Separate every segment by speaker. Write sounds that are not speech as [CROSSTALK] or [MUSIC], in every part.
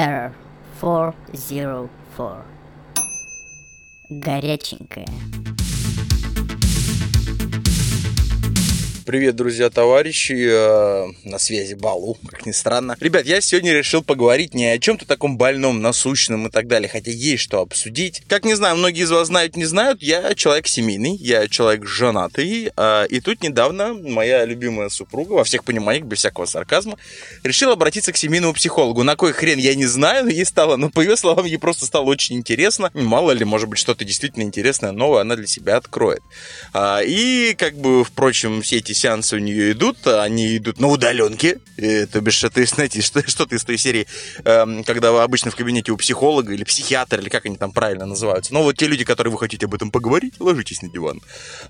Speaker 1: Error 404. Горяченькая.
Speaker 2: Привет, друзья, товарищи, э, на связи Балу, как ни странно. Ребят, я сегодня решил поговорить не о чем-то таком больном, насущном и так далее, хотя есть что обсудить. Как не знаю, многие из вас знают, не знают, я человек семейный, я человек женатый, э, и тут недавно моя любимая супруга, во всех пониманиях, без всякого сарказма, решила обратиться к семейному психологу. На кой хрен, я не знаю, ей стало, ну, по ее словам, ей просто стало очень интересно. Мало ли, может быть, что-то действительно интересное, новое она для себя откроет. А, и, как бы, впрочем, все эти сеансы у нее идут, они идут на удаленке, и, то бишь, это, [LAUGHS] знаете, что, что-то из той серии, эм, когда вы обычно в кабинете у психолога или психиатра, или как они там правильно называются. Но вот те люди, которые вы хотите об этом поговорить, ложитесь на диван.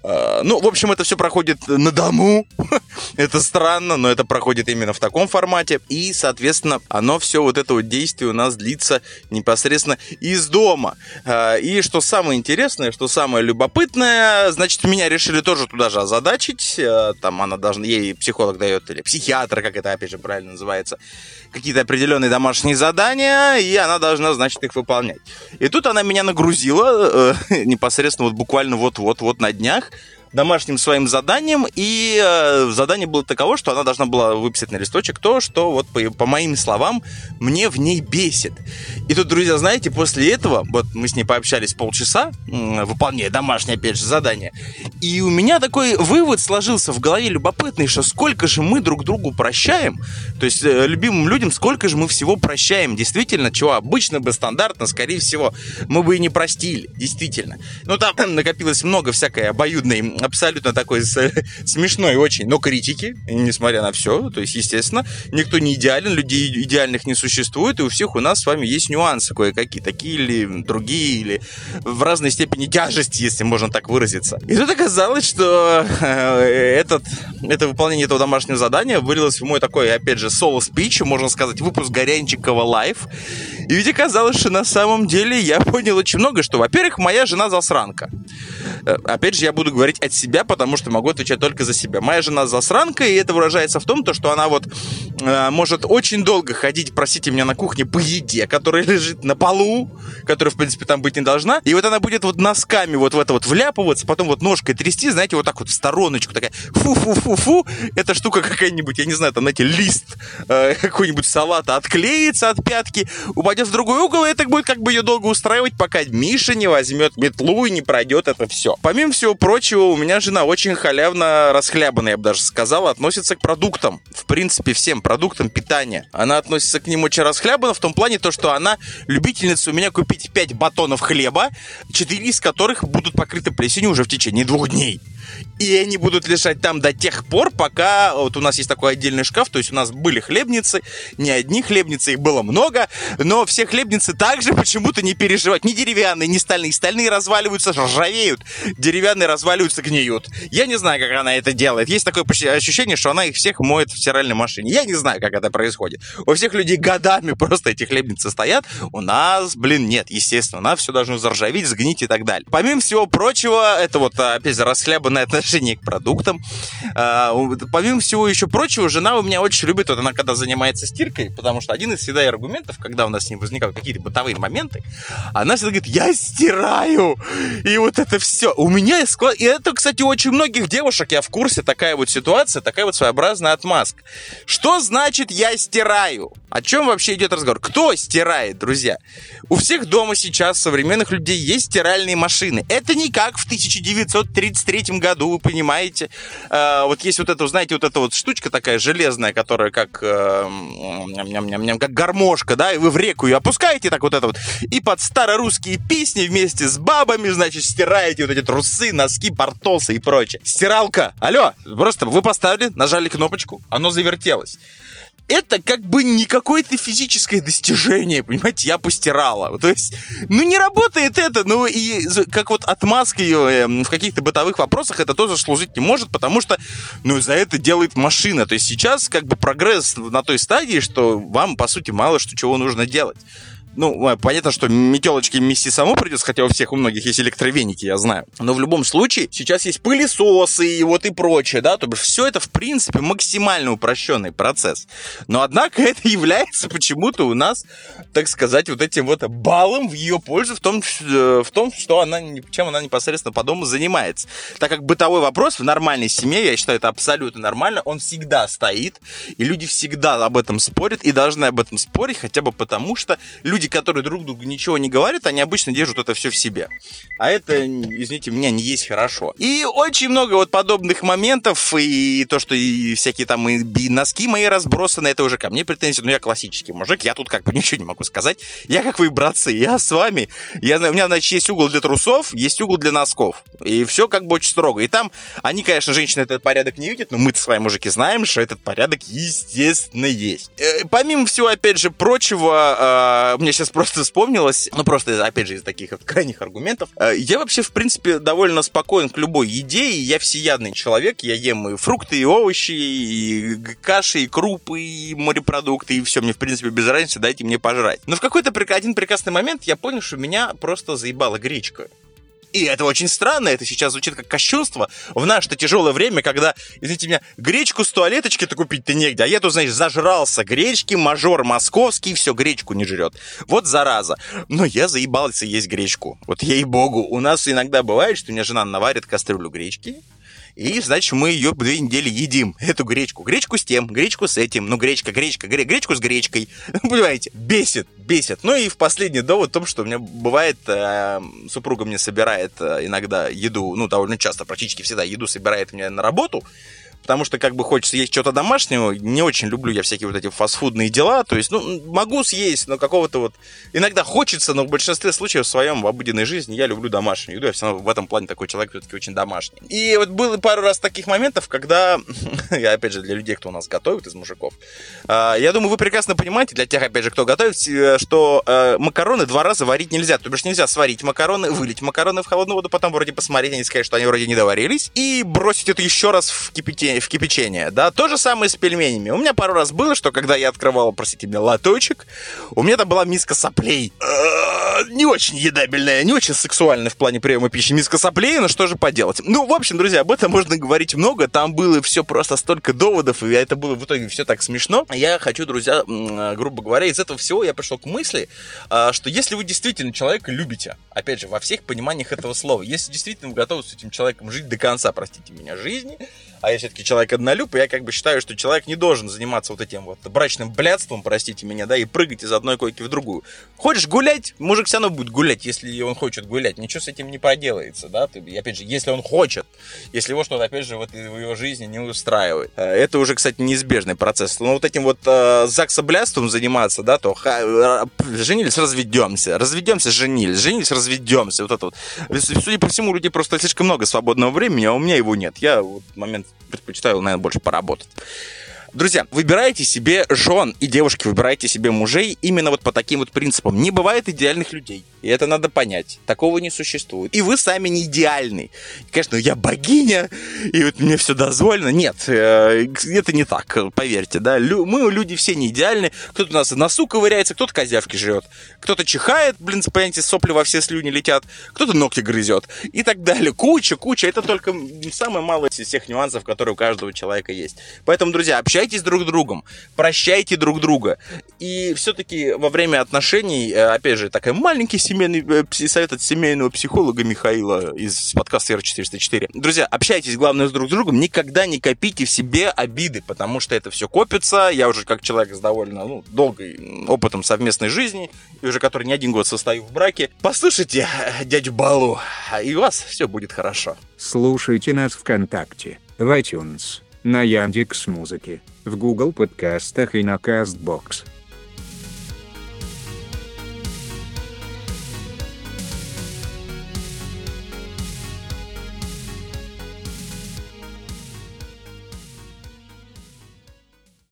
Speaker 2: Э, ну, в общем, это все проходит на дому. [LAUGHS] это странно, но это проходит именно в таком формате. И, соответственно, оно все вот это вот действие у нас длится непосредственно из дома. Э, и что самое интересное, что самое любопытное, значит, меня решили тоже туда же озадачить. Э, там она должна, ей психолог дает, или психиатр, как это опять же правильно называется, какие-то определенные домашние задания, и она должна, значит, их выполнять. И тут она меня нагрузила э, [LAUGHS] непосредственно вот буквально вот-вот, вот на днях, домашним своим заданием, и э, задание было таково, что она должна была выписать на листочек то, что вот по, по моим словам мне в ней бесит. И тут, друзья, знаете, после этого, вот мы с ней пообщались полчаса, выполняя домашнее, опять же, задание, и у меня такой вывод сложился в голове любопытный, что сколько же мы друг другу прощаем, то есть э, любимым людям сколько же мы всего прощаем, действительно, чего обычно бы стандартно, скорее всего, мы бы и не простили, действительно. Ну, там накопилось много всякой обоюдной абсолютно такой [LAUGHS] смешной очень, но критики, несмотря на все. То есть, естественно, никто не идеален, людей идеальных не существует, и у всех у нас с вами есть нюансы кое-какие, такие или другие, или в разной степени тяжести, если можно так выразиться. И тут оказалось, что э, этот, это выполнение этого домашнего задания вылилось в мой такой, опять же, соло-спич, можно сказать, выпуск Горяченькое live. И ведь оказалось, что на самом деле я понял очень много, что, во-первых, моя жена засранка. Э, опять же, я буду говорить от себя, потому что могу отвечать только за себя. Моя жена засранка, и это выражается в том, то, что она вот э, может очень долго ходить, простите меня, на кухне по еде, которая [LAUGHS] лежит на полу, которая, в принципе, там быть не должна. И вот она будет вот носками вот в это вот вляпываться, потом вот ножкой трясти, знаете, вот так вот в стороночку, такая фу-фу-фу-фу, эта штука какая-нибудь, я не знаю, там, знаете, лист э, [LAUGHS] какой-нибудь салата отклеится от пятки, упадет в другой угол, и это будет как бы ее долго устраивать, пока Миша не возьмет метлу и не пройдет это все. Помимо всего прочего, у меня жена очень халявно расхлябанная, я бы даже сказал, относится к продуктам. В принципе, всем продуктам питания. Она относится к ним очень расхлябанно в том плане, то, что она любительница у меня купить 5 батонов хлеба, 4 из которых будут покрыты плесенью уже в течение двух дней. И они будут лежать там до тех пор, пока вот у нас есть такой отдельный шкаф, то есть у нас были хлебницы, не одни хлебницы, их было много, но все хлебницы также [LAUGHS] почему-то не переживают. Ни деревянные, ни стальные. Стальные разваливаются, ржавеют, деревянные разваливаются, гниют. Я не знаю, как она это делает. Есть такое ощущение, что она их всех моет в стиральной машине. Я не знаю, как это происходит. У всех людей годами просто эти хлебницы стоят. У нас, блин, нет, естественно. У нас все должно заржаветь, сгнить и так далее. Помимо всего прочего, это вот, опять же, расхлябанное отношение к продуктам. А, помимо всего еще прочего, жена у меня очень любит, вот она когда занимается стиркой, потому что один из всегда аргументов, когда у нас с ним возникают какие-то бытовые моменты, она всегда говорит, я стираю! И вот это все. У меня склад... И это, кстати, у очень многих девушек, я в курсе, такая вот ситуация, такая вот своеобразная отмазка. Что значит я стираю? О чем вообще идет разговор? Кто стирает, друзья? У всех дома сейчас современных людей есть стиральные машины. Это не как в 1933 году, вы понимаете. Э, вот есть вот это, знаете, вот эта вот штучка такая железная, которая как, э, как гармошка, да, и вы в реку ее опускаете так вот это вот, и под старорусские песни вместе с бабами, значит, стираете вот эти трусы, носки, портосы и прочее. Стиралка, алло, просто вы поставили, нажали кнопочку, оно завертелось это как бы не какое-то физическое достижение, понимаете, я постирала. То есть, ну не работает это, ну и как вот отмазка ее эм, в каких-то бытовых вопросах это тоже служить не может, потому что, ну, за это делает машина. То есть сейчас как бы прогресс на той стадии, что вам, по сути, мало что чего нужно делать. Ну, понятно, что метелочки мести саму придется, хотя у всех, у многих есть электровеники, я знаю. Но в любом случае, сейчас есть пылесосы и вот и прочее, да, то бишь все это, в принципе, максимально упрощенный процесс. Но, однако, [LAUGHS] это является почему-то у нас, так сказать, вот этим вот баллом в ее пользу в том, э, в том, что она, чем она непосредственно по дому занимается. Так как бытовой вопрос в нормальной семье, я считаю, это абсолютно нормально, он всегда стоит, и люди всегда об этом спорят, и должны об этом спорить, хотя бы потому, что люди, которые друг другу ничего не говорят, они обычно держат это все в себе. А это, извините меня, не есть хорошо. И очень много вот подобных моментов, и то, что и всякие там и носки мои разбросаны, это уже ко мне претензии, но я классический мужик, я тут как бы [LAUGHS] ничего не могу сказать. Я как вы, братцы, я с вами. Я, у меня, значит, есть угол для трусов, есть угол для носков. И все как бы очень строго. И там, они, конечно, женщины этот порядок не видят, но мы-то с вами, мужики, знаем, что этот порядок, естественно, есть. Э, помимо всего, опять же, прочего, э, мне сейчас просто вспомнилось, ну, просто, опять же, из таких крайних аргументов, э, я вообще, в принципе, довольно спокоен к любой еде, я всеядный человек, я ем и фрукты, и овощи, и каши, и крупы, и морепродукты, и все, мне, в принципе, без разницы, дайте мне пожрать. Но в какой-то один прекрасный момент я понял, что меня просто заебала гречка. И это очень странно, это сейчас звучит как кощунство в наше-то тяжелое время, когда, извините меня, гречку с туалеточки-то купить-то негде, а я тут, знаешь, зажрался гречки, мажор московский, все, гречку не жрет. Вот зараза. Но я заебался есть гречку. Вот ей-богу, у нас иногда бывает, что у меня жена наварит кастрюлю гречки, и, значит, мы ее две недели едим, [LAUGHS] эту гречку. Гречку с тем, гречку с этим. Ну, гречка, гречка, гре... гречку с гречкой. [LAUGHS] Понимаете, бесит, бесит. Ну и в последний довод в том, что у меня бывает, э, супруга мне собирает э, иногда еду, ну, довольно часто, практически всегда еду собирает мне на работу потому что как бы хочется есть что-то домашнего. Не очень люблю я всякие вот эти фастфудные дела. То есть, ну, могу съесть, но какого-то вот... Иногда хочется, но в большинстве случаев в своем в обыденной жизни я люблю домашнюю еду. Я все равно в этом плане такой человек все-таки очень домашний. И вот было пару раз таких моментов, когда... [LAUGHS] я, опять же, для людей, кто у нас готовит из мужиков. А, я думаю, вы прекрасно понимаете, для тех, опять же, кто готовит, э, что э, макароны два раза варить нельзя. То бишь нельзя сварить макароны, вылить макароны в холодную воду, потом вроде посмотреть, они сказать, что они вроде не доварились, и бросить это еще раз в кипятение в кипячение, да, то же самое с пельменями. У меня пару раз было, что когда я открывал, простите меня, лоточек, у меня там была миска соплей. Э, не очень едабельная, не очень сексуальная в плане приема пищи миска но что же поделать. Ну, в общем, друзья, об этом можно говорить много, там было все просто столько доводов, и это было в итоге все так смешно. Я хочу, друзья, грубо говоря, из этого всего я пришел к мысли, а, что если вы действительно человека любите, опять же, во всех пониманиях этого слова, если действительно вы готовы с этим человеком жить до конца, простите меня, жизни, а я все-таки человек однолюб, и я как бы считаю, что человек не должен заниматься вот этим вот брачным блядством, простите меня, да, и прыгать из одной койки в другую. Хочешь гулять, мужик все равно будет гулять, если он хочет гулять, ничего с этим не проделается, да, ты, опять же, если он хочет, если его что-то, опять же, вот в его жизни не устраивает. Э, это уже, кстати, неизбежный процесс. Но вот этим вот э, заксоблядством заниматься, да, то ха, женились, разведемся, разведемся, женились, женились, разведемся, вот это вот. Судя по всему, у людей просто слишком много свободного времени, а у меня его нет. Я вот момент предпочитаю, наверное, больше поработать. Друзья, выбирайте себе жен, и девушки, выбирайте себе мужей именно вот по таким вот принципам. Не бывает идеальных людей. И это надо понять. Такого не существует. И вы сами не идеальны. Конечно, я богиня, и вот мне все дозволено. Нет, э, это не так, поверьте, да. Мы, люди, все не идеальны. Кто-то у нас носу ковыряется, кто-то козявки жрет. Кто-то чихает, блин, понимаете, сопли во все слюни летят. Кто-то ногти грызет. И так далее. Куча, куча. Это только самое малое из всех нюансов, которые у каждого человека есть. Поэтому, друзья, общайтесь общайтесь друг с другом, прощайте друг друга. И все-таки во время отношений, э, опять же, такой маленький семейный э, совет от семейного психолога Михаила из подкаста R404. Друзья, общайтесь, главное, с друг с другом, никогда не копите в себе обиды, потому что это все копится. Я уже как человек с довольно ну, долгой опытом совместной жизни, и уже который не один год состою в браке, послушайте дядю Балу, и у вас все будет хорошо.
Speaker 1: Слушайте нас ВКонтакте, в iTunes, на Яндекс Музыке в Google подкастах и на CastBox.